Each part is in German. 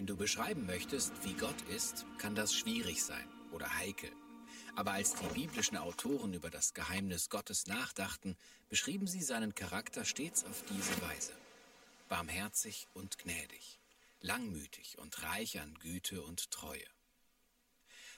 Wenn du beschreiben möchtest, wie Gott ist, kann das schwierig sein oder heikel. Aber als die biblischen Autoren über das Geheimnis Gottes nachdachten, beschrieben sie seinen Charakter stets auf diese Weise. Barmherzig und gnädig, langmütig und reich an Güte und Treue.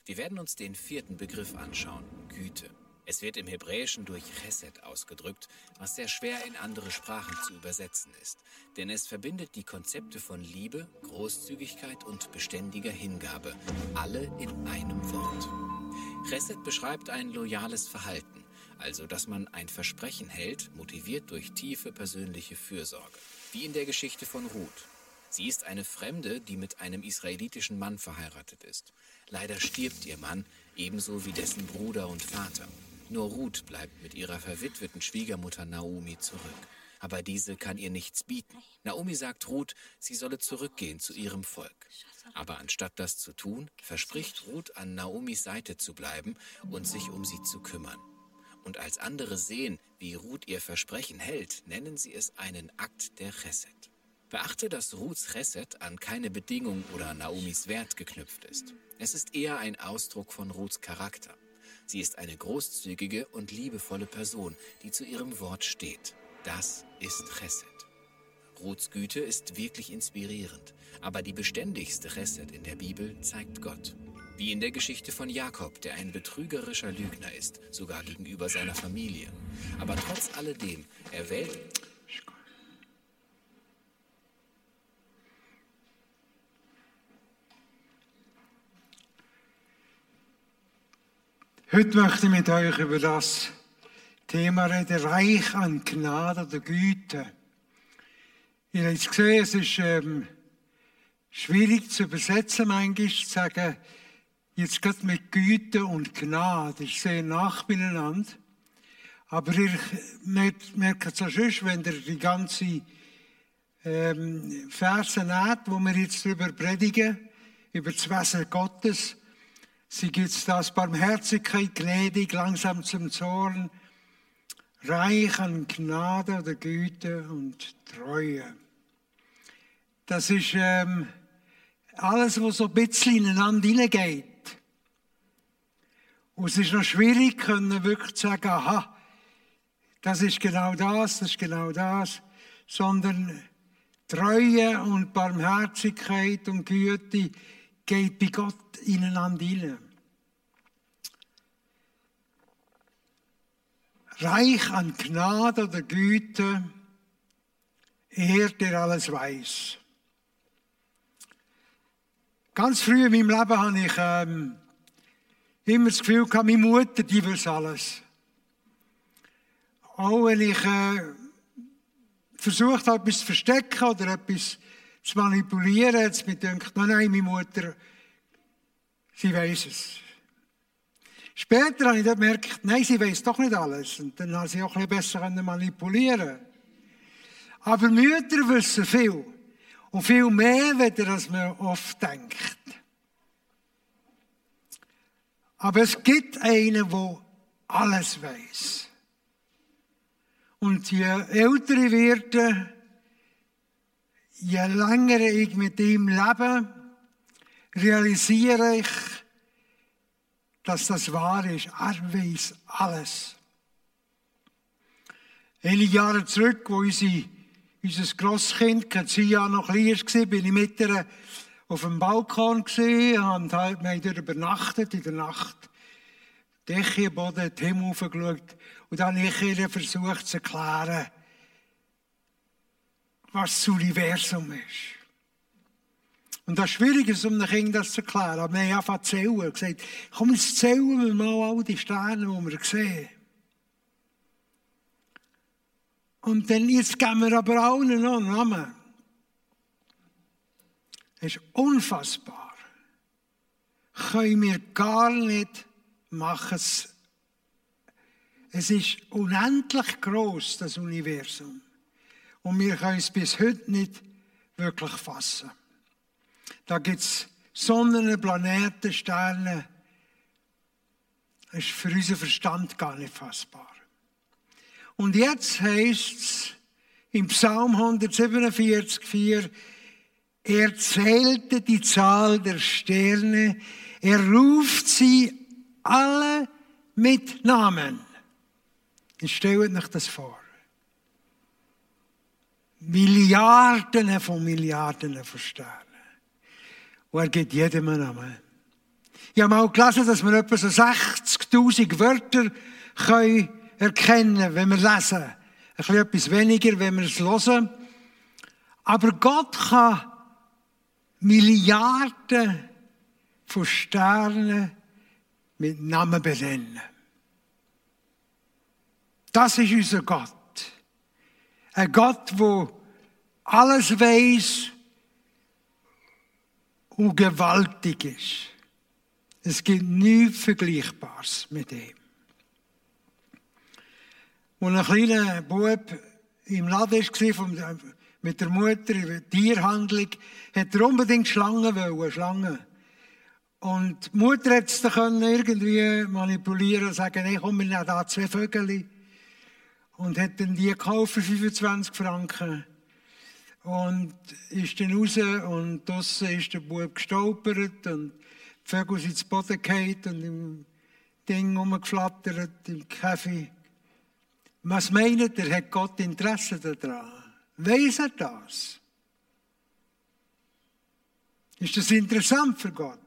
Wir werden uns den vierten Begriff anschauen, Güte. Es wird im Hebräischen durch Chesed ausgedrückt, was sehr schwer in andere Sprachen zu übersetzen ist, denn es verbindet die Konzepte von Liebe, Großzügigkeit und beständiger Hingabe, alle in einem Wort. Chesed beschreibt ein loyales Verhalten, also dass man ein Versprechen hält, motiviert durch tiefe persönliche Fürsorge, wie in der Geschichte von Ruth. Sie ist eine Fremde, die mit einem israelitischen Mann verheiratet ist. Leider stirbt ihr Mann, ebenso wie dessen Bruder und Vater. Nur Ruth bleibt mit ihrer verwitweten Schwiegermutter Naomi zurück. Aber diese kann ihr nichts bieten. Naomi sagt Ruth, sie solle zurückgehen zu ihrem Volk. Aber anstatt das zu tun, verspricht Ruth an Naomis Seite zu bleiben und sich um sie zu kümmern. Und als andere sehen, wie Ruth ihr Versprechen hält, nennen sie es einen Akt der Chesed. Beachte, dass Ruths Chesed an keine Bedingung oder Naomis Wert geknüpft ist. Es ist eher ein Ausdruck von Ruths Charakter. Sie ist eine großzügige und liebevolle Person, die zu ihrem Wort steht. Das ist Chesed. Ruths Güte ist wirklich inspirierend, aber die beständigste Chesed in der Bibel zeigt Gott. Wie in der Geschichte von Jakob, der ein betrügerischer Lügner ist, sogar gegenüber seiner Familie. Aber trotz alledem erwählt Heute möchte ich mit euch über das Thema reden, reich an Gnade oder Güte. Ihr habt es gesehen, es ist ähm, schwierig zu übersetzen, manchmal zu sagen, jetzt geht mit Güte und Gnade, ist sehr nach beieinander. Aber ihr merkt es auch schon, wenn ihr die ganze ähm, Verse nehmt, wo wir jetzt darüber predigen, über das Wesen Gottes, Sie gibt das Barmherzigkeit, gnädig, langsam zum Zorn, reich an Gnade oder Güte und Treue. Das ist ähm, alles, was so ein bisschen ineinander hineingeht. Und es ist noch schwierig, können wirklich zu sagen, aha, das ist genau das, das ist genau das, sondern Treue und Barmherzigkeit und Güte geht bei Gott ineinander hinein. Reich an Gnade oder Güte, er, der alles weiß. Ganz früh in meinem Leben habe ich ähm, immer das Gefühl gehabt, meine Mutter, die weiß alles. Auch wenn ich äh, versucht habe, etwas zu verstecken oder etwas zu manipulieren, es mir gedacht, nein, nein, meine Mutter, sie weiß es. Später habe ich dann gemerkt, nein, sie weiß doch nicht alles. Und dann habe sie auch ein bisschen besser manipulieren Aber Mütter wissen viel. Und viel mehr, als man oft denkt. Aber es gibt einen, der alles weiß. Und je älter ich werde, je länger ich mit ihm lebe, realisiere ich, dass das wahr ist. Er weiß alles. Einige Jahre zurück, wo unsere, unser Grosskind, Kezia, noch klein war, bin ich mit ihr auf dem Balkon und halt, wir haben übernachtet in der Nacht. Decke, Boden, den Himmel aufgeschaut. Und dann habe ich ihr versucht zu erklären, was das Universum ist. Und das Schwierige ist, um den Kindern das zu erklären. Aber wir haben einfach zählen gesagt, komm, jetzt zählen wir mal all die Sterne, die wir sehen. Und dann, jetzt geben wir aber allen noch einen Namen. Das ist unfassbar. Können wir gar nicht machen. Es ist unendlich groß, das Universum. Und wir können es bis heute nicht wirklich fassen. Da gibt es Sonnen, Planeten, Sterne. Das ist für unseren Verstand gar nicht fassbar. Und jetzt heißt es im Psalm 147, 4, Er zählte die Zahl der Sterne. Er ruft sie alle mit Namen. Jetzt stellt euch das vor. Milliarden von Milliarden von Sternen. Und er gibt jedem einen Namen. Ich habe mal gelesen, dass wir etwa so 60.000 Wörter können erkennen wenn wir lesen. Ein bisschen etwas weniger, wenn wir es hören. Aber Gott kann Milliarden von Sternen mit Namen benennen. Das ist unser Gott. Ein Gott, wo alles weiß und gewaltig ist. Es gibt nichts Vergleichbares mit ihm. Und ein kleiner Bub im Laden war, mit der Mutter in der Tierhandlung, hat er unbedingt Schlangen wollen, Schlangen. Und die Mutter hat es dann irgendwie manipulieren und sagen, hey, komm, wir nehmen da zwei Vögel. Und hat dann die gekauft für 25 Franken. Und ist dann raus und draussen ist der Bub gestolpert und die Vögel sind zu Boden gefallen und im Ding rumgeflattert, im Kaffee. Was meint er, hat Gott Interesse daran? Weiß er das? Ist das interessant für Gott?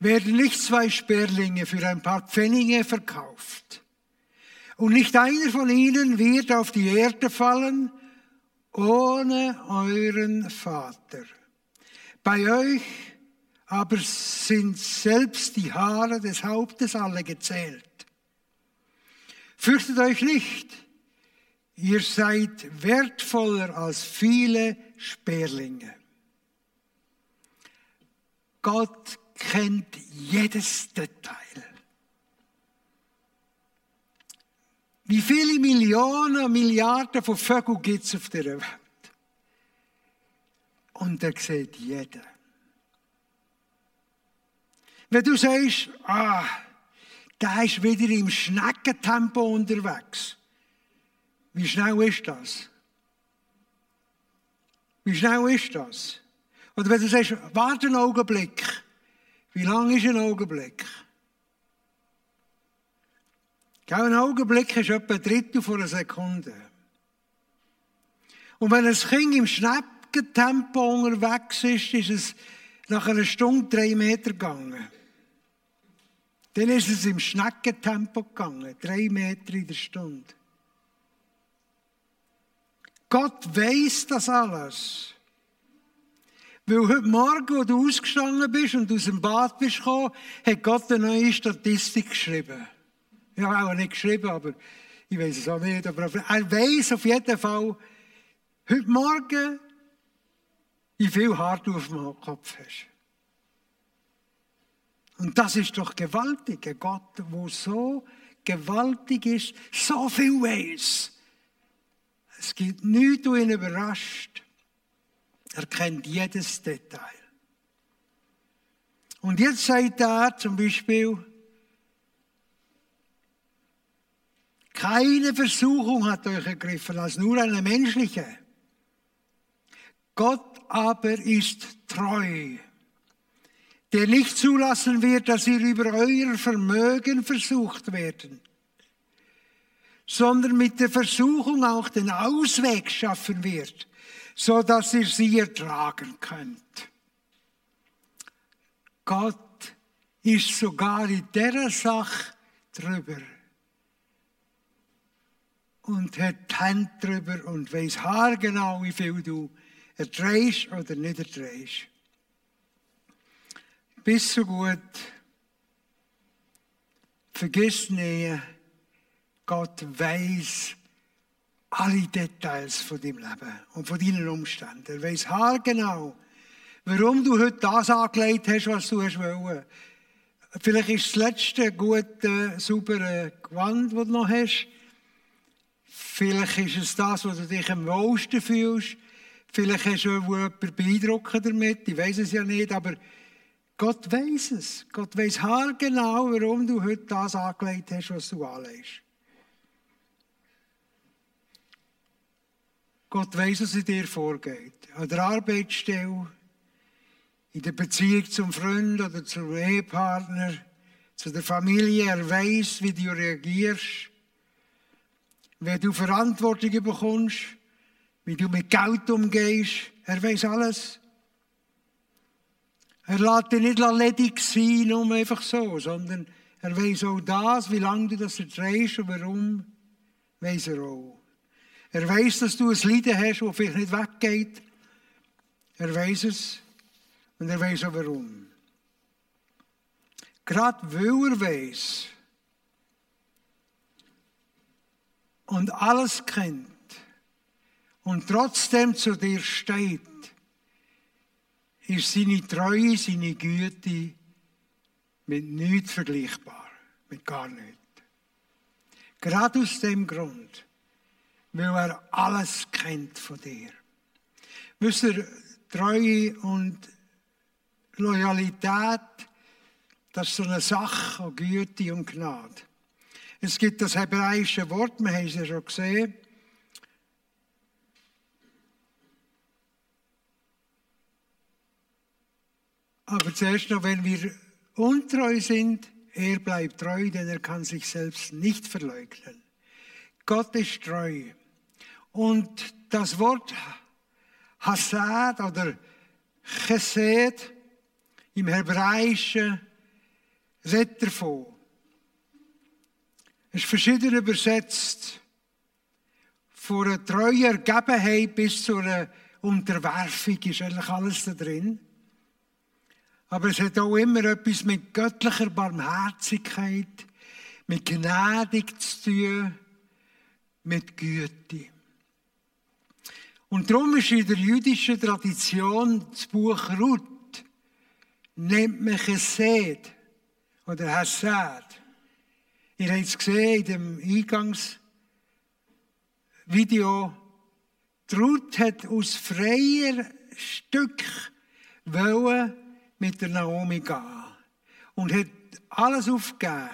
Werden nicht zwei Sperlinge für ein paar Pfennige verkauft und nicht einer von ihnen wird auf die Erde fallen ohne euren Vater. Bei euch aber sind selbst die Haare des Hauptes alle gezählt. Fürchtet euch nicht, ihr seid wertvoller als viele Sperlinge. Gott kennt jedes Detail. Wie viele Millionen, Milliarden von Vögeln gibt es auf der Welt? Und er sieht jeden. Wenn du sagst, ah, der ist wieder im Schneckentempo unterwegs. Wie schnell ist das? Wie schnell ist das? Oder wenn du sagst, warte einen Augenblick. Wie lang ist ein Augenblick? Ein Augenblick ist etwa ein Drittel von einer Sekunde. Und wenn ein Kind im Schneckentempo unterwegs ist, ist es nach einer Stunde drei Meter gegangen. Dann ist es im Schneckentempo gegangen, drei Meter in der Stunde. Gott weiß das alles. Weil heute Morgen, wo du ausgestanden bist und aus dem Bad bist gekommen, hat Gott eine neue Statistik geschrieben. Habe auch nicht geschrieben, aber ich weiß es auch nicht. Aber er weiß auf jeden Fall, heute Morgen, wie viel Haar du auf dem Kopf hast. Und das ist doch gewaltig. Ein Gott, der so gewaltig ist, so viel weiß. Es gibt nichts, was ihn überrascht. Er kennt jedes Detail. Und jetzt sagt er zum Beispiel, keine Versuchung hat euch ergriffen als nur eine menschliche. Gott aber ist treu der nicht zulassen wird, dass ihr über euer Vermögen versucht werden, sondern mit der Versuchung auch den Ausweg schaffen wird, so dass ihr sie ertragen könnt. Gott ist sogar in der Sache drüber und hat die Hand drüber und weiß haargenau, wie viel du erträgst oder nicht erträgst bist so gut. Vergiss nie, Gott weiß alle Details von deinem Leben und von deinen Umständen. Er weiß haargenau, warum du heute das angelegt hast, was du hast wollen. Vielleicht ist das letzte gute, saubere Gewand, das du noch hast. Vielleicht ist es das, wo du dich am wohlsten fühlst. Vielleicht hast du jemanden beeindrucken damit. Ich weiß es ja nicht, aber Gott weiß es. Gott weiß haargenau, warum du heute das angelegt hast, was du anlegst. Gott weiß, was in dir vorgeht. An der Arbeitsstelle, in der Beziehung zum Freund oder zum Ehepartner, zu der Familie. Er weiß, wie du reagierst. Wenn du Verantwortung bekommst, wie du mit Geld umgehst. Er weiß alles. Er lässt dich nicht ledig sein, nur einfach so, sondern er weiß auch das, wie lange du das erträgst und warum, weiß er auch. Er weiß, dass du ein Leiden hast, das vielleicht nicht weggeht. Er weiß es und er weiß auch warum. Gerade weil er weiß und alles kennt und trotzdem zu dir steht, ist seine Treue, seine Güte mit nichts vergleichbar, mit gar nichts. Gerade aus dem Grund, weil er alles kennt von dir. Wisst ihr, Treue und Loyalität, das ist so eine Sache an Güte und Gnade. Es gibt das hebräische Wort, wir haben es ja schon gesehen. Aber zuerst noch, wenn wir untreu sind, er bleibt treu, denn er kann sich selbst nicht verleugnen. Gott ist treu. Und das Wort Hassad oder Chesed im Hebräischen redet davon. Es ist verschieden übersetzt. Von einer treuen Ergebenheit bis zu einer Unterwerfung ist eigentlich alles da drin. Aber es hat auch immer etwas mit göttlicher Barmherzigkeit, mit Gnädig zu tun, mit Güte. Und darum ist in der jüdischen Tradition das Buch Ruth, nennt man Chesed oder Hassad. Ihr habt es gesehen in dem Eingangsvideo. Ruth hat aus freier Stück wollen mit der Naomi gehen und hat alles aufgegeben.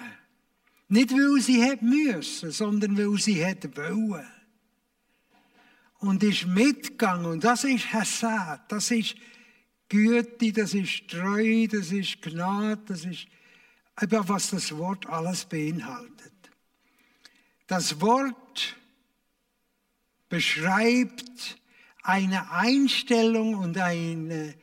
Nicht, weil sie hat müssen, sondern weil sie hat wollen und ist mitgegangen. Und das ist Hassad, das ist Güte, das ist Treu, das ist Gnade, das ist eben, was das Wort alles beinhaltet. Das Wort beschreibt eine Einstellung und eine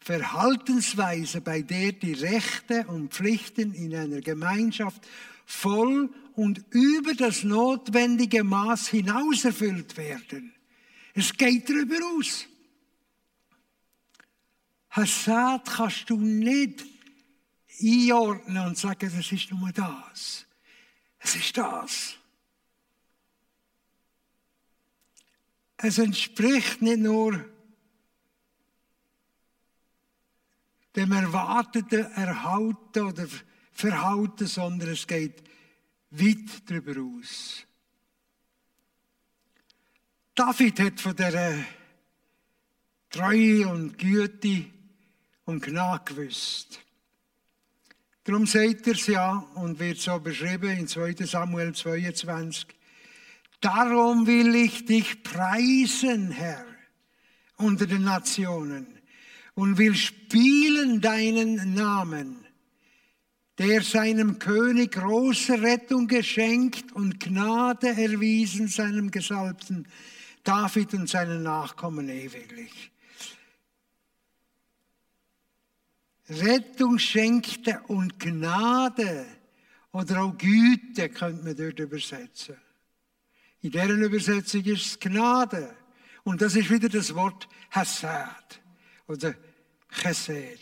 Verhaltensweise, bei der die Rechte und Pflichten in einer Gemeinschaft voll und über das notwendige Maß hinaus erfüllt werden. Es geht darüber aus. Hassad kannst du nicht einordnen und sagen, das ist nur das. Es ist das. Es entspricht nicht nur dem erwarteten Erhalten oder Verhalten, sondern es geht weit darüber aus. David hat von der Treue und Güte und Gnade gewusst. Darum sagt er es ja und wird so beschrieben in 2 Samuel 22. Darum will ich dich preisen, Herr, unter den Nationen und will spielen deinen Namen der seinem König große Rettung geschenkt und Gnade erwiesen seinem Gesalbten David und seinen Nachkommen ewiglich. Rettung schenkte und Gnade oder auch Güte könnte man dort übersetzen. In deren Übersetzung ist es Gnade. Und das ist wieder das Wort Hassad oder Chesed.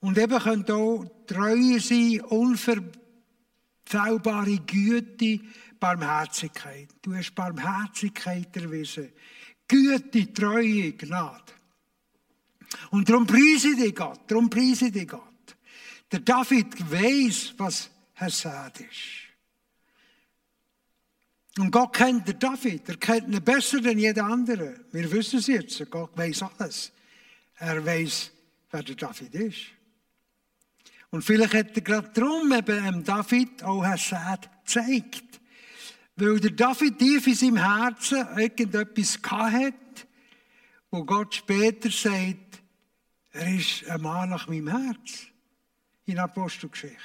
Und eben könnte auch Treue sein, unverfehlbare Güte, Barmherzigkeit. Du hast Barmherzigkeit erwiesen. Güte, Treue, Gnade. Und darum preise dich Gott, darum preise dich Gott. Der David weiß, was Hassad ist. Und Gott kennt den David, er kennt ihn besser denn jeder andere. Wir wissen es jetzt, Gott weiß alles. Er weiß, wer der David ist. Und vielleicht hat er gerade darum eben David auch Hassad gezeigt Weil der David tief in seinem Herzen irgendetwas hat, wo Gott später sagt, er ist ein Mann nach meinem Herz. In Apostelgeschichte.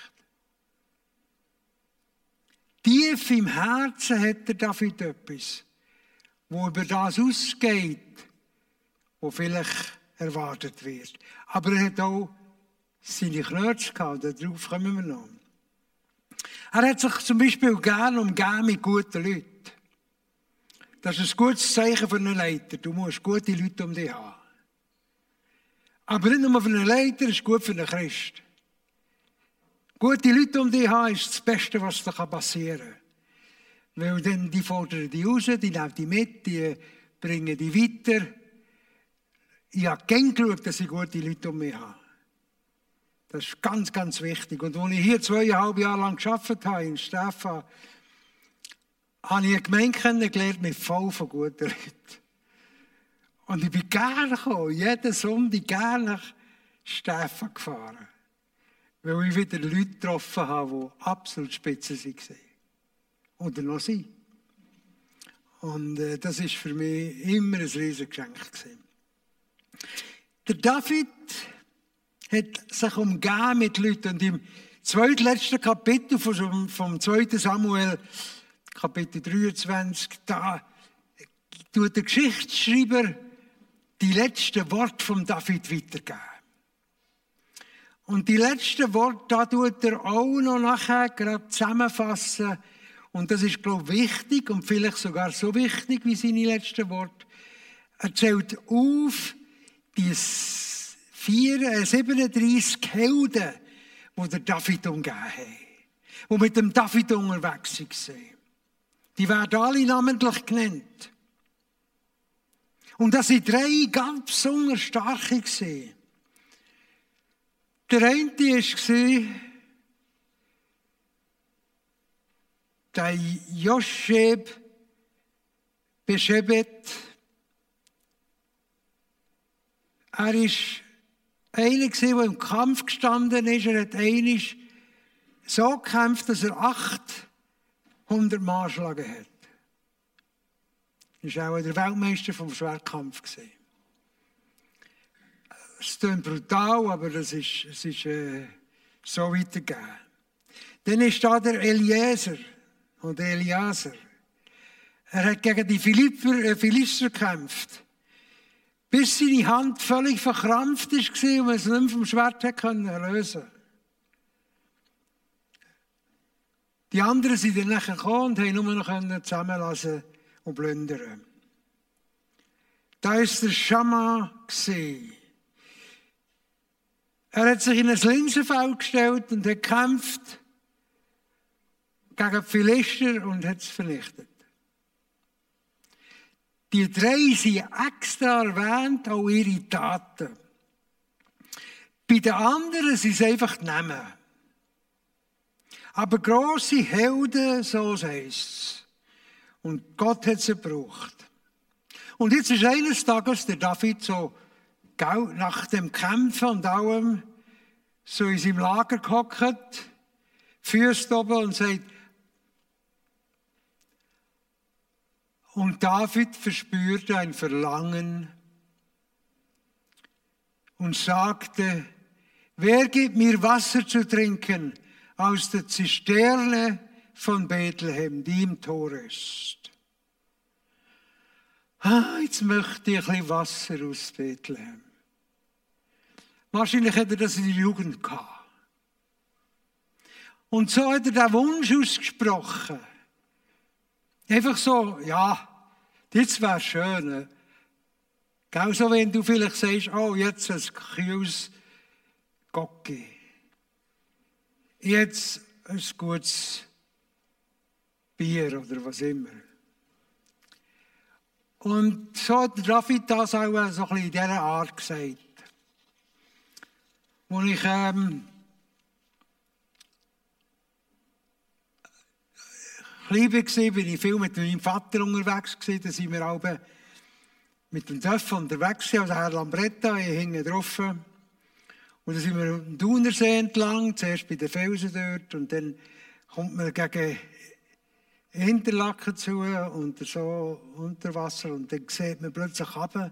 Tief im Herzen hat der David etwas, wo über das ausgeht, wo vielleicht erwartet wird. Aber er hat auch seine Knöpfe gehabt, darauf kommen wir noch. Er hat sich zum Beispiel gerne umgeben mit guten Leuten. Das ist ein gutes Zeichen für einen Leiter. Du musst gute Leute um dich haben. Aber nicht nur für einen Leiter, ist gut für einen Christ. Gute Leute um dich haben ist das Beste, was da passieren kann. Weil dann, die fordern die raus, die nehmen die mit, die bringen die weiter. Ich habe gern geschaut, dass ich gute Leute um mich habe. Das ist ganz, ganz wichtig. Und als ich hier zweieinhalb Jahre lang gearbeitet habe, in Stefan, habe ich eine Gemeinde kennengelernt mit voll von guten Leuten. Und ich bin gerne gekommen, jeden Sonntag gerne nach Stefan gefahren. Weil ich wieder Leute getroffen habe, die absolut spitze waren. Oder noch sind. Und äh, das ist für mich immer ein riesiges Geschenk. Der David hat sich umgeben mit Leuten. Und im zweitletzten Kapitel vom, vom 2. Samuel, Kapitel 23, da tut der Geschichtsschreiber die letzten Worte von David weitergeben. Und die letzten Worte, da tut er auch noch nachher gerade zusammenfassen. Und das ist, glaube ich, wichtig und vielleicht sogar so wichtig wie seine letzten Worte. Er zählt auf, die 37 äh, Helden, die der David umgeben haben, die mit dem David unterwegs waren. Die werden alle namentlich genannt. Und das sind drei ganz besonders starke. Gewesen. Der eine war der Josheb Beschebet. Er ist einer, der im Kampf gestanden ist. Er hat einig so gekämpft, dass er 800 Mal geschlagen hat. Er war auch der Weltmeister vom Schwertkampf. Es klingt brutal, aber es ist, es ist äh, so weitergegeben. Dann ist da der Eliezer und Eliaser. Er hat gegen die Philipper, äh, Philister gekämpft. Bis seine Hand völlig verkrampft war und man es nicht mehr vom Schwert lösen konnte. Die anderen sind dann nachher gekommen und haben nur noch zusammenlassen und plündern. Da ist der Schama. Er hat sich in ein Linsenfeld gestellt und hat gekämpft gegen die Philister und hat es vernichtet. Die drei sind extra erwähnt, auch ihre Taten. Bei den anderen sind es einfach die Namen. Aber grosse Helden, so heißt es. Und Gott hat sie gebraucht. Und jetzt ist eines Tages der David so nach dem Kämpfen und allem so in seinem Lager gehockt, Füße oben und sagt, Und David verspürte ein Verlangen und sagte, wer gibt mir Wasser zu trinken aus der Zisterne von Bethlehem, die im Tor ist? Ah, jetzt möchte ich ein bisschen Wasser aus Bethlehem. Wahrscheinlich hätte er das in der Jugend gehabt. Und so hat er den Wunsch ausgesprochen. Einfach so, ja, jetzt wäre schön. Gell, so wenn du vielleicht sagst, oh, jetzt ein kühles Gocki. Jetzt ein gutes Bier oder was immer. Und so hat David das auch so ein bisschen in dieser Art gesagt. Als ich ähm, klein war, bin ich viel mit meinem Vater unterwegs. Gewesen. Da sind wir alle mit dem Töff unterwegs, also Herr Lambretta, ich hing drauf. Und dann sind wir am Thunersee entlang, zuerst bei den Felsen dort, und dann kommt man gegen Interlaken zu und so unter Wasser und dann sieht man plötzlich runter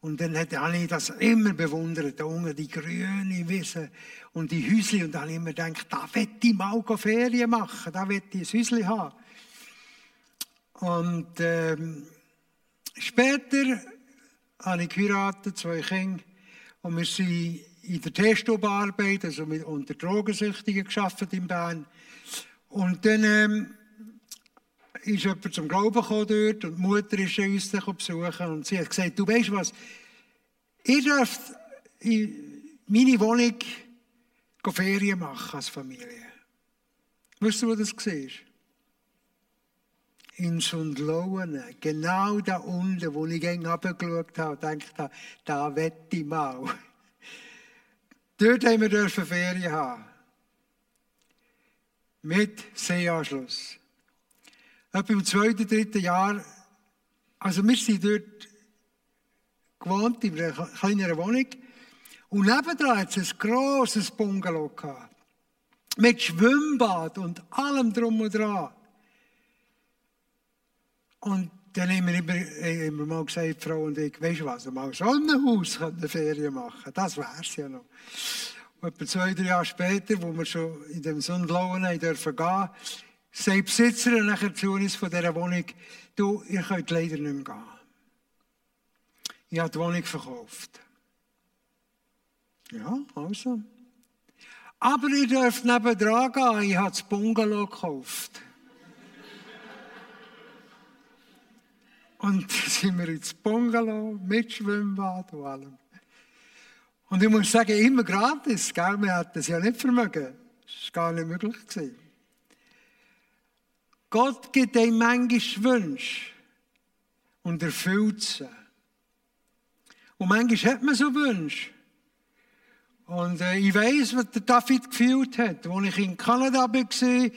und dann habe ich das immer bewundert, unten die grüne Wiese und die Häusli und dann habe ich immer gedacht, da will ich mal Ferien machen, da will ich ein Häusli haben. Und ähm, später habe ich geheiratet, zwei Kinder und wir sind in der Testobarbeit, also mit unter Drogensüchtigen geschafft in Bern. Und dann ähm, ist jemand zum Glauben gekommen dort und die Mutter ist uns besuchen und sie hat gesagt, du weißt was, ihr dürft in meine Wohnung Ferien machen als Familie. Weißt du, wo das war? In Sundlohen, genau da unten, wo ich runtergeschaut habe und dachte, da wette ich mal. Dort haben wir Ferien haben. Mit Seeanschluss. Etwa im zweiten, dritten Jahr, also wir sind dort gewohnt, in einer kleineren Wohnung. Und nebendran hat es ein grosses Bungalow gehabt. Mit Schwimmbad und allem drum und dran. Und dann haben wir immer, mal gesagt, Frau und ich, weißt du was, mal so ein Haus eine Ferien machen. Das wär's ja noch. Und etwa zwei, drei Jahre später, wo wir schon in dem Sonnenblauen dürfen gehen, sagt die Besitzerin nachher zu uns von dieser Wohnung, du, ihr könnt leider nicht mehr gehen. Ich habe die Wohnung verkauft. Ja, also. Aber ihr dürft nebendran gehen, ich habe das Bungalow gekauft. Und sind wir ins Bungalow mit Schwimmbad und allem. Und ich muss sagen, immer gratis, gell? wir hätten es ja nicht vermögen. Das war gar nicht möglich. Gewesen. Gott gibt einem manchmal Wünsche und erfüllt sie. Und manchmal hat man so Wünsche. Und äh, ich weiß, was der David gefühlt hat. Als ich in Kanada war,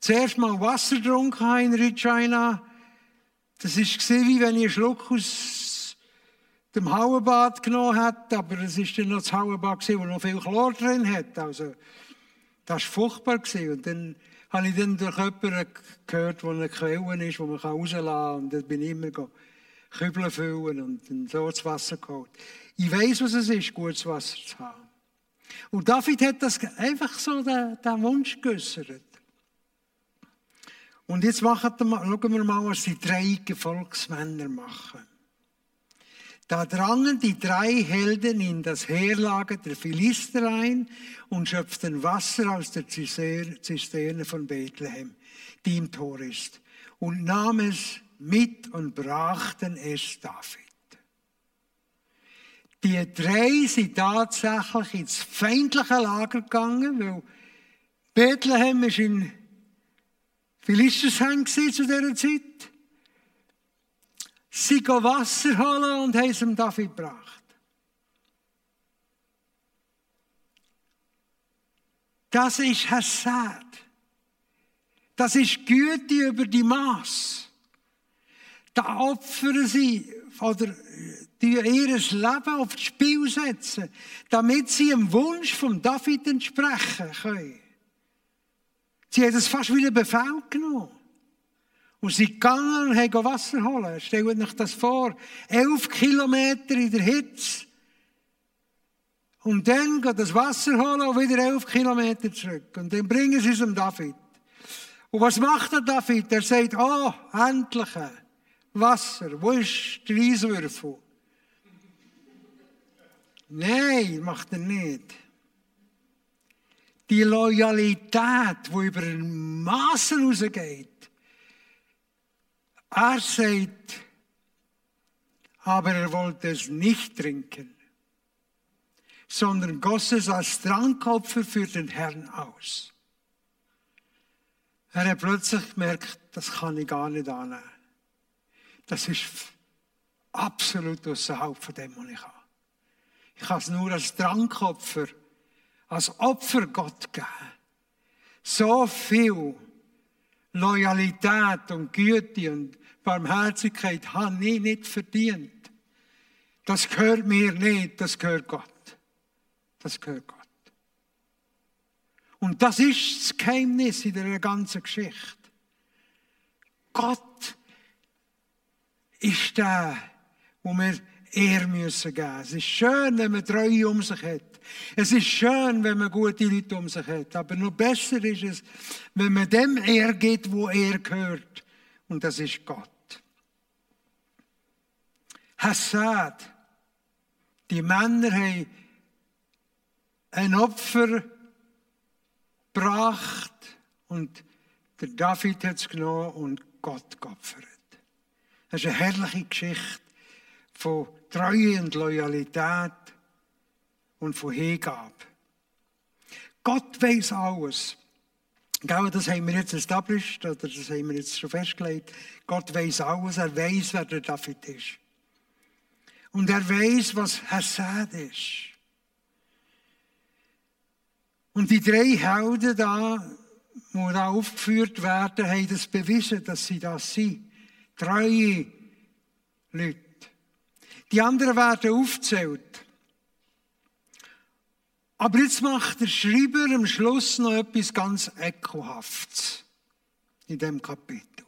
zuerst mal Wasser getrunken in Regina. Das war wie wenn ich einen Schluck aus dem Hauenbad genommen hätte, aber es war dann noch das Hauenbad, das noch viel Chlor drin hat. Also, das war furchtbar. Und dann habe ich dann durch jemanden gehört, wo eine Quelle ist, wo man rauslassen kann. Und dann bin ich immer Kübeln füllen und dann so das Wasser geholt. Ich weiß, was es ist, gutes Wasser zu haben. Und David hat das einfach so den, den Wunsch geäußert. Und jetzt machen wir, schauen wir mal, was die drei Gefolgsmänner machen. Da drangen die drei Helden in das Heerlager der Philister ein und schöpften Wasser aus der Zisterne von Bethlehem, die im Tor ist, und nahmen es mit und brachten es David. Die drei sind tatsächlich ins feindliche Lager gegangen, weil Bethlehem ist in Philistershang zu dieser Zeit. Sie gehen Wasser holen und haben es dem David gebracht. Das ist Hassad. Das ist Güte über die Maß. Da opfern sie oder ihr Leben aufs Spiel setzen, damit sie dem Wunsch von David entsprechen können. Sie haben es fast wie ein Befehl genommen. Und sie gegangen und haben Wasser holen. Stellt euch das vor. Elf Kilometer in der Hitze. Und dann geht das Wasser holen und wieder elf Kilometer zurück. Und dann bringen sie es dem David. Und was macht der David? Er sagt, oh, endlich. Wasser. Wo ist der Eiswürfel? Nein, macht er nicht. Die Loyalität, die über den Massen rausgeht. Er sagt, aber er wollte es nicht trinken, sondern goss es als Trankopfer für den Herrn aus. Er hat plötzlich gemerkt, das kann ich gar nicht annehmen. Das ist absolut außerhalb von dem, was ich habe. Ich kann es nur als Trankopfer, als Opfer Gott geben. So viel Loyalität und Güte und Barmherzigkeit habe ich nicht verdient. Das gehört mir nicht, das gehört Gott. Das gehört Gott. Und das ist das Geheimnis in der ganzen Geschichte. Gott ist der, wo wir Ehr müssen geben. Es ist schön, wenn man Treue um sich hat. Es ist schön, wenn man gute Leute um sich hat. Aber noch besser ist es, wenn man dem Ehr gibt, wo er gehört. Und das ist Gott. Hassad. Die Männer haben ein Opfer gebracht und der David hat es genommen und Gott geopfert. Das ist eine herrliche Geschichte von Treue und Loyalität und von Hingabe. Gott weiß alles. Das haben wir jetzt established, oder das haben wir jetzt schon festgelegt. Gott weiß alles, er weiß, wer der David ist. Und er weiß, was Hassad ist. Und die drei Helden da, die da aufgeführt werden, haben das bewiesen, dass sie das sind. Treue Leute. Die anderen werden aufgezählt. Aber jetzt macht der Schreiber am Schluss noch etwas ganz Ekelhaftes in dem Kapitel.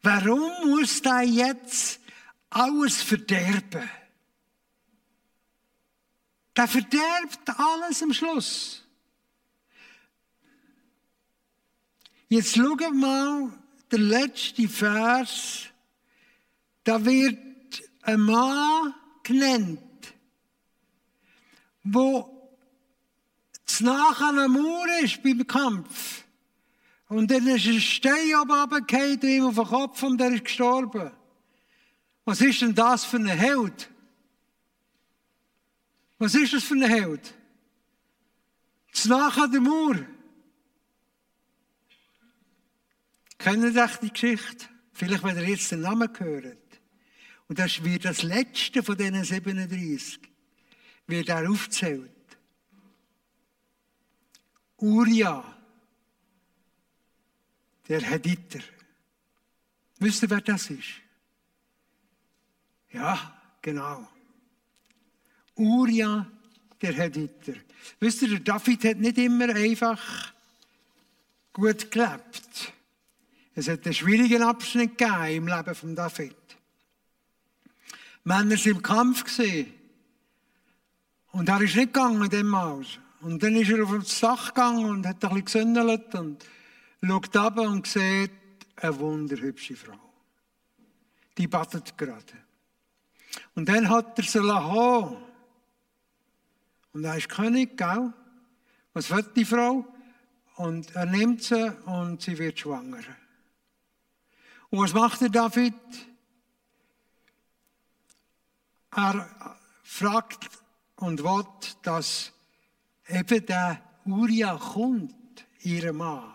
Warum muss da jetzt alles verderben? Der verderbt alles am Schluss. Jetzt schauen wir mal der letzte Vers. Da wird ein Mann genannt, wo nach einer Mauer ist beim Kampf. Und dann ist ein Stein runtergefallen, ihm auf den Kopf und er ist gestorben. Was ist denn das für ein Held? Was ist das für ein Held? Nach an der Mauer. Kennen Sie die Geschichte? Vielleicht, wenn ihr jetzt den Namen hört. Und das wird das letzte von diesen 37 wird er aufgezählt. Uria, der Hediter. Wisst ihr, wer das ist? Ja, genau. Uria, der Hediter. Wisst ihr, der David hat nicht immer einfach gut gelebt. Es hat einen schwierigen Abschnitt gegeben im Leben von David. Männer sind im Kampf gesehen. Und er ist nicht gegangen in dem Haus. Und dann ist er auf das Dach gegangen und hat ein bisschen gesündelt und schaut ab und sieht eine wunderhübsche Frau. Die battet gerade. Und dann hat er sie haben. Und er ist König, gell? Was will die Frau? Und er nimmt sie und sie wird schwanger. Und was macht der David? Er fragt und will, dass eben der Uria kommt, ihr Mann.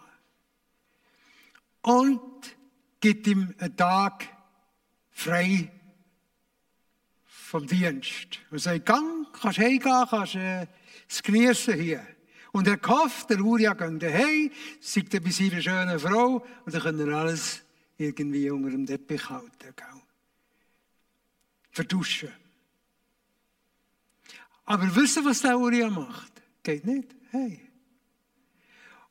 Und gibt ihm einen Tag frei vom Dienst. Und sagt, gang, kannst heimgehen, kannst äh, es geniessen hier. Und er kauft, der Uria geht daheim, sagt er bei seiner schönen Frau, und dann können alles irgendwie unter dem Teppich halten. Verduschen. Aber wissen, was der Uria macht? Geht nicht. Hey.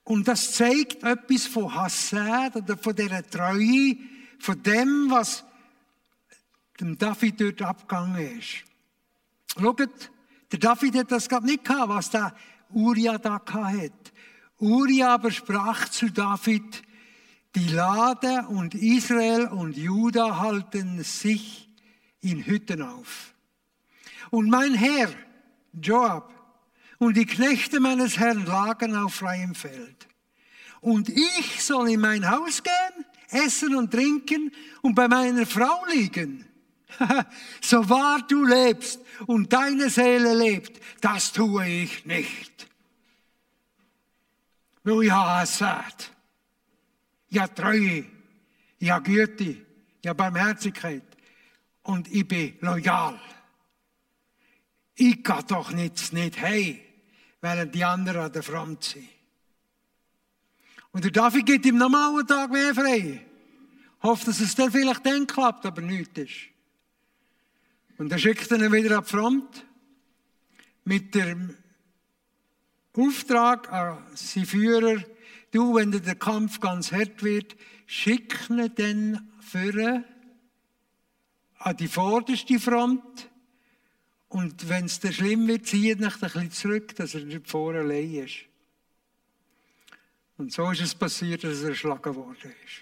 Und das zeigt etwas von Hassad oder von dieser Treue, von dem, was dem David dort abgegangen ist. Schaut, der David hat das gerade nicht gehabt, was der Uria da hat. Uria aber sprach zu David, die Lade und Israel und Juda halten sich in Hütten auf. Und mein Herr, Joab, und die Knechte meines Herrn lagen auf freiem Feld. Und ich soll in mein Haus gehen, essen und trinken und bei meiner Frau liegen. so wahr du lebst und deine Seele lebt, das tue ich nicht. Weil ich habe gesagt, ja Treue, ja Güte, ja Barmherzigkeit und ich bin loyal. Ich gehe doch nicht, nicht hey, während die anderen an der Front sind. Und der David gibt im normalen Tag mehr frei. Hofft, dass es dann vielleicht dann klappt, aber nichts ist. Und er schickt ihn wieder an die Front mit dem Auftrag an seinen Führer, du, wenn der Kampf ganz hart wird, schick ihn dann für an die vorderste Front. Und wenn es dann schlimm wird, zieht ihn ein bisschen zurück, dass er nicht vorne allein ist. Und so ist es passiert, dass er erschlagen worden ist.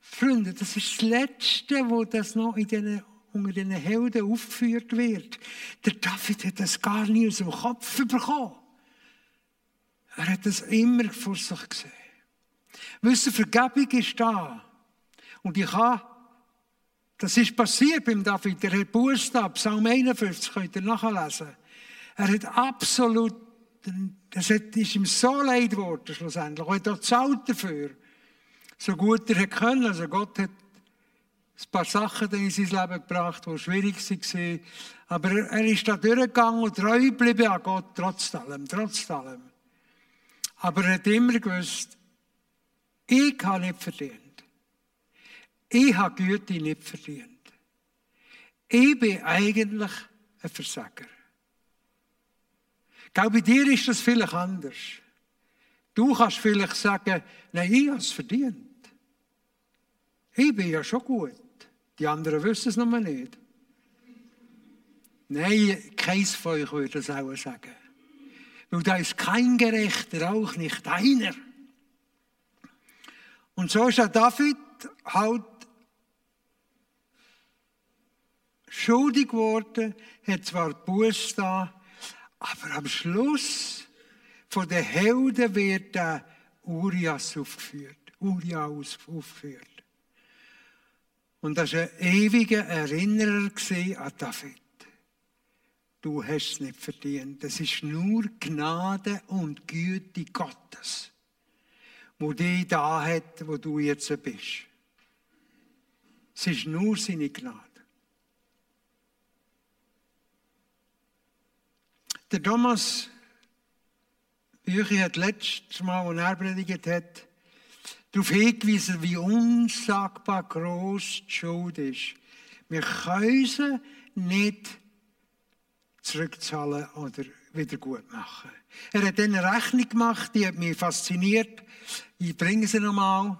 Freunde, das ist das Letzte, wo das noch in den, unter den Helden aufgeführt wird. Der David hat das gar nie aus dem Kopf bekommen. Er hat das immer vor sich gesehen. Wissen, Vergebung ist da. Und ich habe, das ist passiert beim David, der hat Buchstab, Psalm 51, könnt ihr nachlesen. Er hat absolut, das ist ihm so leid geworden, schlussendlich. Er hat auch gezahlt dafür. So gut er können. Also Gott hat ein paar Sachen in sein Leben gebracht, die schwierig waren. Aber er ist da durchgegangen und treu geblieben an Gott, trotz allem, trotz allem. Aber er hat immer gewusst, ich habe nicht verdient. Ich habe Güte nicht verdient. Ich bin eigentlich ein Versager. Gell, bei dir ist das vielleicht anders. Du kannst vielleicht sagen, nein, ich habe es verdient. Ich bin ja schon gut. Die anderen wissen es noch nicht. Nein, keins von euch würde das auch sagen. Weil da ist kein Gerechter, auch nicht einer. Und so ist auch David halt schuldig geworden, hat zwar Buß da, aber am Schluss von den Helden wird der Urias aufgeführt. Urias aufgeführt. Und das war ein ewiger Erinnerer an David. Du hast es nicht verdient. Das ist nur Gnade und Güte Gottes, wo dich da hat, wo du jetzt bist. Es ist nur seine Gnade. Der Thomas Büchi hat letztes Mal, als er predigt hat, darauf hingewiesen, wie unsagbar groß die Schuld ist. Wir können sie nicht zurückzahlen oder wieder gut machen. Er hat dann eine Rechnung gemacht, die hat mich fasziniert. Ich bringe sie nochmal.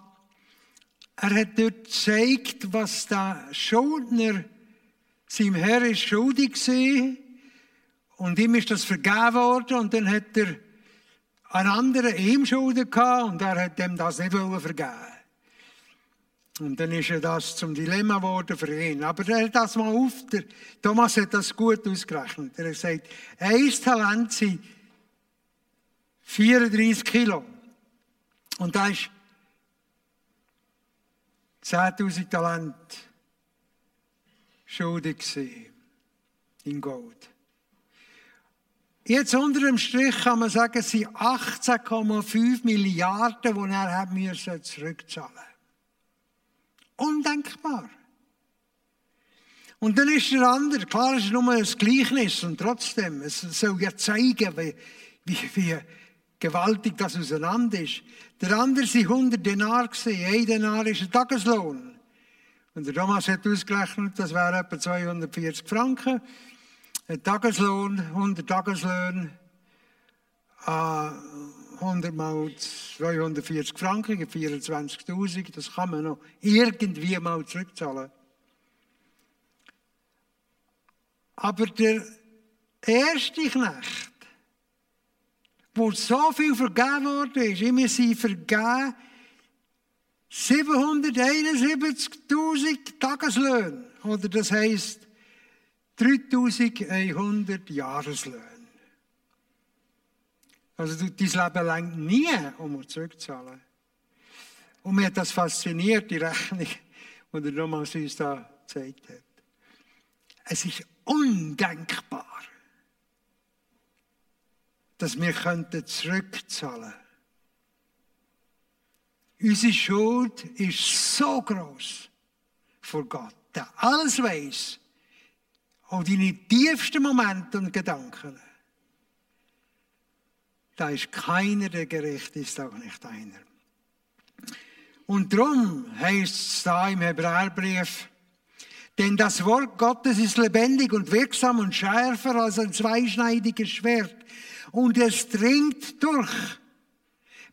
Er hat dort gezeigt, was der Schuldner seinem Herr schuldig war. Und ihm ist das vergeben worden und dann hat er ein anderer ihm Schulden gehabt und er hat ihm das nicht vergeben Und dann ist das zum Dilemma geworden für ihn. Aber er hat das mal auf, der Thomas hat das gut ausgerechnet. Er hat gesagt, ein Talent sind 34 Kilo. Und da ist 10.000 Talent schuldig gewesen. In Gold. Jetzt unter dem Strich kann man sagen, es sind 18,5 Milliarden, die er haben müssen zurückzahlen. Undenkbar. Und dann ist der andere, klar, es ist nur ein Gleichnis und trotzdem, es soll ja zeigen, wie, wie, wie gewaltig das auseinander ist. Der andere sind 100 Denar gesehen, ein Denar ist ein Tageslohn. Und der Thomas hat ausgerechnet, das wären etwa 240 Franken. Tageslohn, 100 Tageslöhne, 100 mal 240 Franken, 24.000, das kann man noch irgendwie mal zurückzahlen. Aber der erste Knecht, wo so viel vergeben worden ist, immer sie vergeben 771.000 Tageslöhne. Oder das heisst 3100 Jahreslöhne. Also dein Leben lang nie, um zurückzuzahlen. Und mir hat das fasziniert, die Rechnung, die der Thomas uns da gezeigt hat. Es ist undenkbar, dass wir könnten zurückzahlen Unsere Schuld ist so groß vor Gott, der alles weiß auch deine tiefsten Momente und Gedanken. Da ist keiner, der gerecht ist, auch nicht einer. Und darum heißt es da im Hebräerbrief, denn das Wort Gottes ist lebendig und wirksam und schärfer als ein zweischneidiges Schwert und es dringt durch,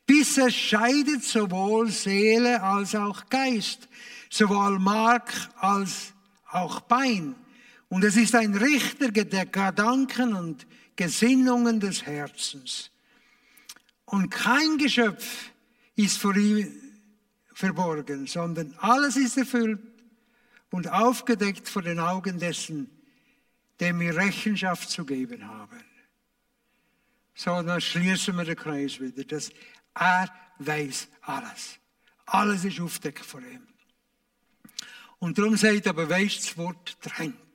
bis es scheidet sowohl Seele als auch Geist, sowohl Mark als auch Bein. Und es ist ein Richter der Gedanken und Gesinnungen des Herzens. Und kein Geschöpf ist vor ihm verborgen, sondern alles ist erfüllt und aufgedeckt vor den Augen dessen, dem wir Rechenschaft zu geben haben. So, dann schließen wir den Kreis wieder. dass er weiß alles. Alles ist aufgedeckt vor ihm. Und darum sagt aber, weißt das Wort trennt.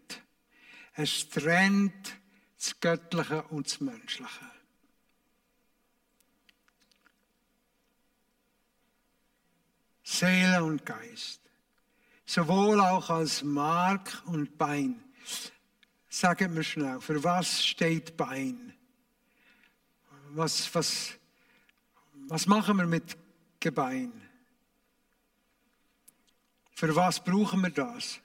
Es trennt das Göttliche und das Menschliche. Seele und Geist. Sowohl auch als Mark und Bein. Sagt mir schnell, für was steht Bein? Was, was, was machen wir mit Gebein? Für was brauchen wir das?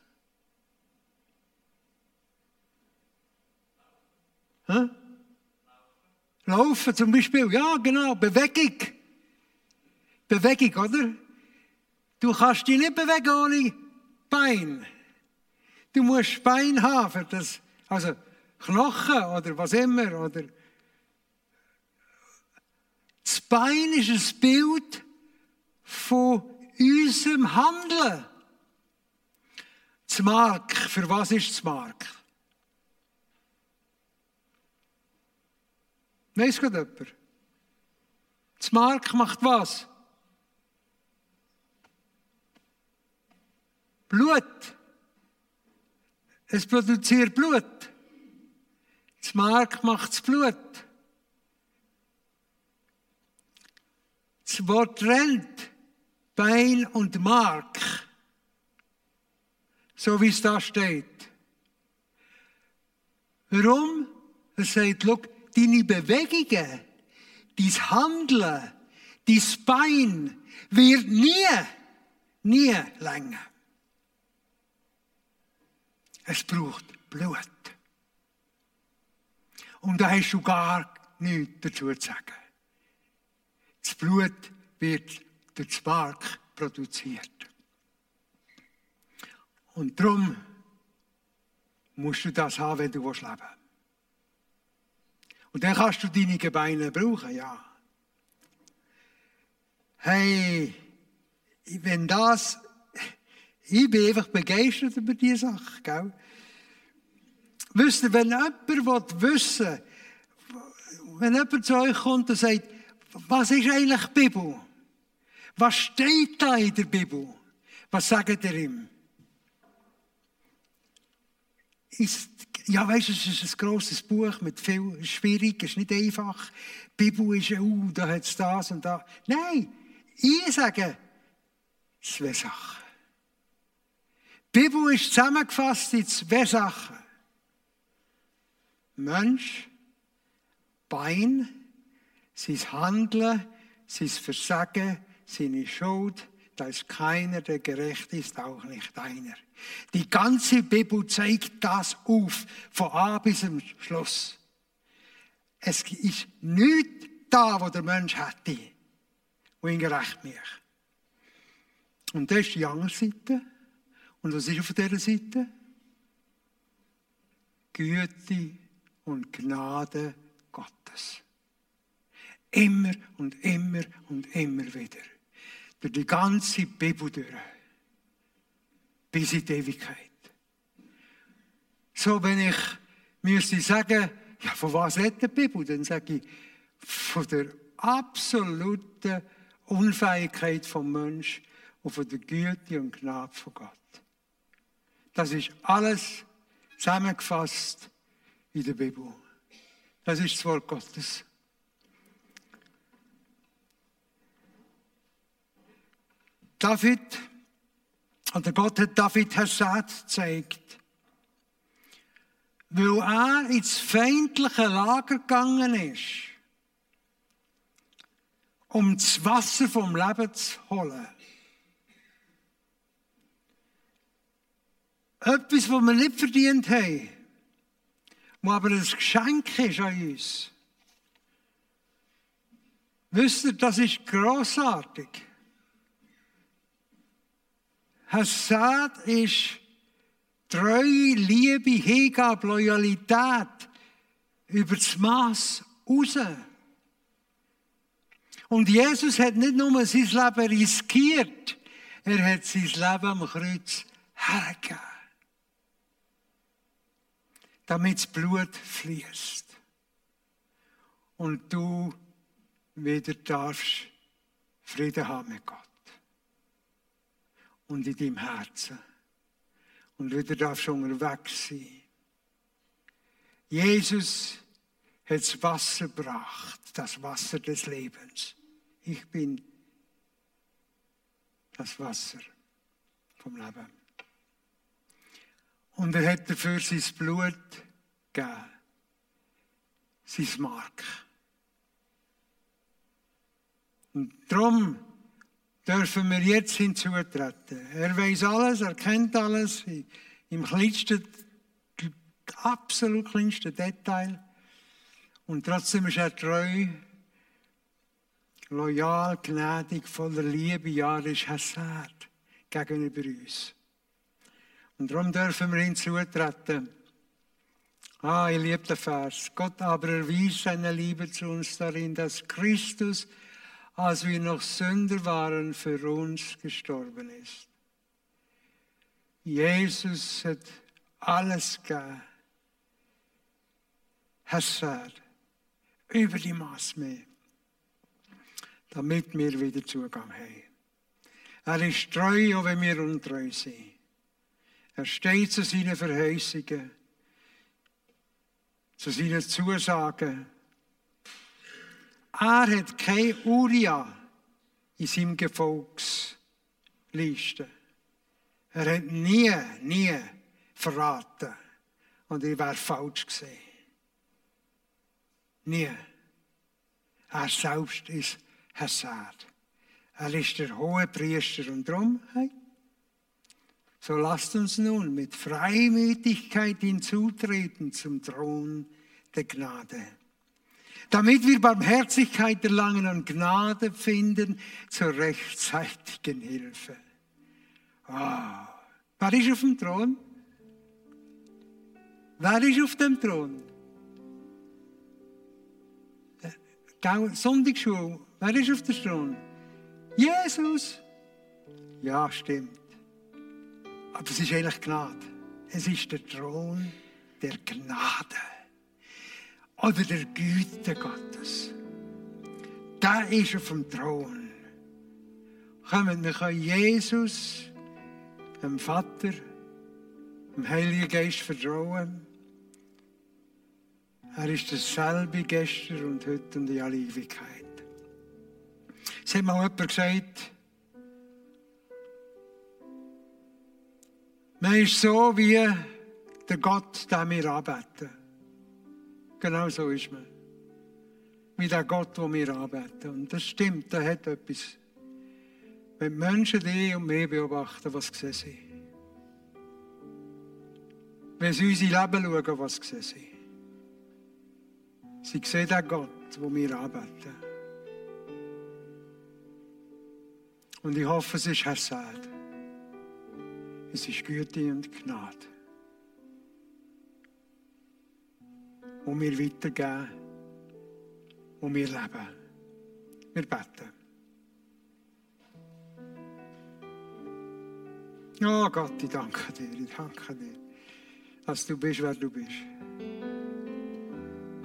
Laufen zum Beispiel, ja genau, Bewegung. Bewegung, oder? Du kannst dich nicht bewegen ohne Bein. Du musst Bein haben für das, also Knochen oder was immer. Oder das Bein ist ein Bild von unserem Handeln. Das Mark, für was ist das Mark? Weiss gerade jemand? Das Mark macht was? Blut. Es produziert Blut. Das Mark macht das Blut. Das Wort rennt Bein und Mark. So wie es da steht. Warum? Er sagt, look, deine Bewegungen, dein Handeln, dein Bein wird nie, nie länger. Es braucht Blut. Und da hast du gar nichts dazu zu sagen. Das Blut wird durch das Mark produziert. Und darum musst du das haben, wenn du leben willst. Und dann kannst du deine Gebeine brauchen, ja. Hey, wenn das ich bin einfach begeistert über diese Sache. Gell? Wisst ihr, wenn jemand wissen will, wenn jemand zu euch kommt und sagt, was ist eigentlich die Bibel? Was steht da in der Bibel? Was sagt ihr ihm? Ist, ja, weißt du, es ist ein grosses Buch mit viel schwierig, es ist nicht einfach. Die Bibel ist, uh, da hat es das und da. Nein, ich sage zwei Sachen. Die Bibel ist zusammengefasst in zwei Sachen. Mensch, Bein, sein Handeln, sein Versagen, seine Schuld, da ist keiner, der gerecht ist, auch nicht einer. Die ganze Bibel zeigt das auf, von A bis zum Schluss. Es ist nichts da, wo der Mensch hätte, wo ihn gerecht macht. Und das ist die andere Seite. Und was ist auf dieser Seite? Güte und Gnade Gottes. Immer und immer und immer wieder. Durch die ganze Bibel durch. Bis in die Ewigkeit. So, wenn ich müsste sagen, ja, von was redet die Bibel? Dann sage ich, von der absoluten Unfähigkeit vom Menschen und von der Güte und Gnade von Gott. Das ist alles zusammengefasst in der Bibel. Das ist das Wort Gottes. David, oder Gott hat David Hassad gezeigt, weil er ins feindliche Lager gegangen ist, um das Wasser vom Leben zu holen. Etwas, was wir nicht verdient haben, was aber ein Geschenk ist an uns. Wisst ihr, das ist großartig. Hassad ist Treue, Liebe, Hingabe, Loyalität über das Maß raus. Und Jesus hat nicht nur sein Leben riskiert, er hat sein Leben am Kreuz hergegeben. Damit das Blut fließt. Und du wieder darfst Frieden haben mit Gott. Und in deinem Herzen. Und wieder darfst du unterwegs sein. Jesus hat das Wasser gebracht, das Wasser des Lebens. Ich bin das Wasser vom Leben. Und er hat dafür sein Blut gegeben, sein Mark. Und darum dürfen wir jetzt hinzutreten. Er weiß alles, er kennt alles im kleinsten, absolut kleinsten Detail. Und trotzdem ist er treu, loyal, gnädig, voller Liebe, ja, er ist Hassad gegenüber uns. Und darum dürfen wir hinzutreten. Ah, ich liebe den Vers. Gott aber erwies seine Liebe zu uns darin, dass Christus als wir noch Sünder waren, für uns gestorben ist. Jesus hat alles gegeben. Hesed, über die Maß mehr, damit wir wieder Zugang haben. Er ist treu, auch wenn wir untreu sind. Er steht zu seinen Verheißungen, zu seinen Zusagen. Er hat kein Uria in seinem Gefolgsliste. Er hat nie, nie verraten. Und ich wäre falsch gesehen. Nie. Er selbst ist Hassad. Er ist der hohe Priester und darum, hey, so lasst uns nun mit Freimütigkeit hinzutreten zum Thron der Gnade damit wir Barmherzigkeit erlangen und Gnade finden zur rechtzeitigen Hilfe. Oh. Wer ist auf dem Thron? Wer ist auf dem Thron? Sonntagsschule, wer ist auf dem Thron? Jesus. Ja, stimmt. Aber es ist eigentlich Gnade. Es ist der Thron der Gnade oder der Güte Gottes. Da ist auf dem Thron. Kommen wir können Jesus, dem Vater, dem Heiligen Geist vertrauen. Er ist dasselbe gestern und heute und in alle Ewigkeit. Es hat mal jemand gesagt, man ist so wie der Gott, den wir anbeten. Genau so ist man. Wie der Gott, den wir anbeten. Und das stimmt, der hat etwas. Wenn Menschen dich und mich beobachten, was sehen sie? Wenn sie unser Leben schauen, was sehen sie? Sie sehen den Gott, den wir anbeten. Und ich hoffe, es ist Herr Sad. Es ist Güte und Gnade. Wo wir weitergeben, wo wir leben. Wir beten. Oh Gott, ich danke dir, ich danke dir, dass du bist, wer du bist.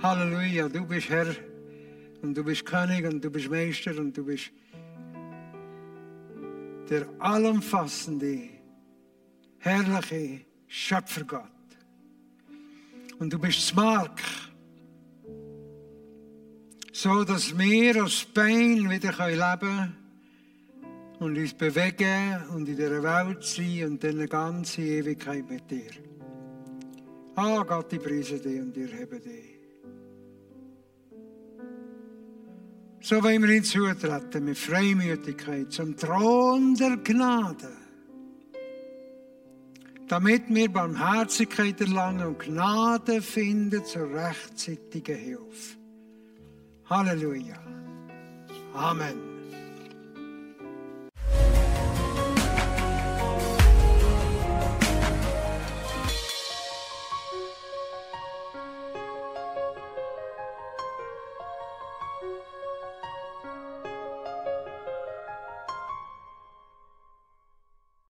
Halleluja, du bist Herr und du bist König und du bist Meister und du bist der allumfassende, herrliche Schöpfergott. Und du bist smart. So dass wir als Bein wieder leben können und uns bewegen und in dieser Welt sein und dann eine ganze Ewigkeit mit dir. Ah, Gott, ich preise dich und ich hebe dich. So wollen wir hinzutreten mit Freimütigkeit zum Thron der Gnade damit wir Barmherzigkeit erlangen und Gnade finden zur rechtzeitigen Hilfe. Halleluja. Amen.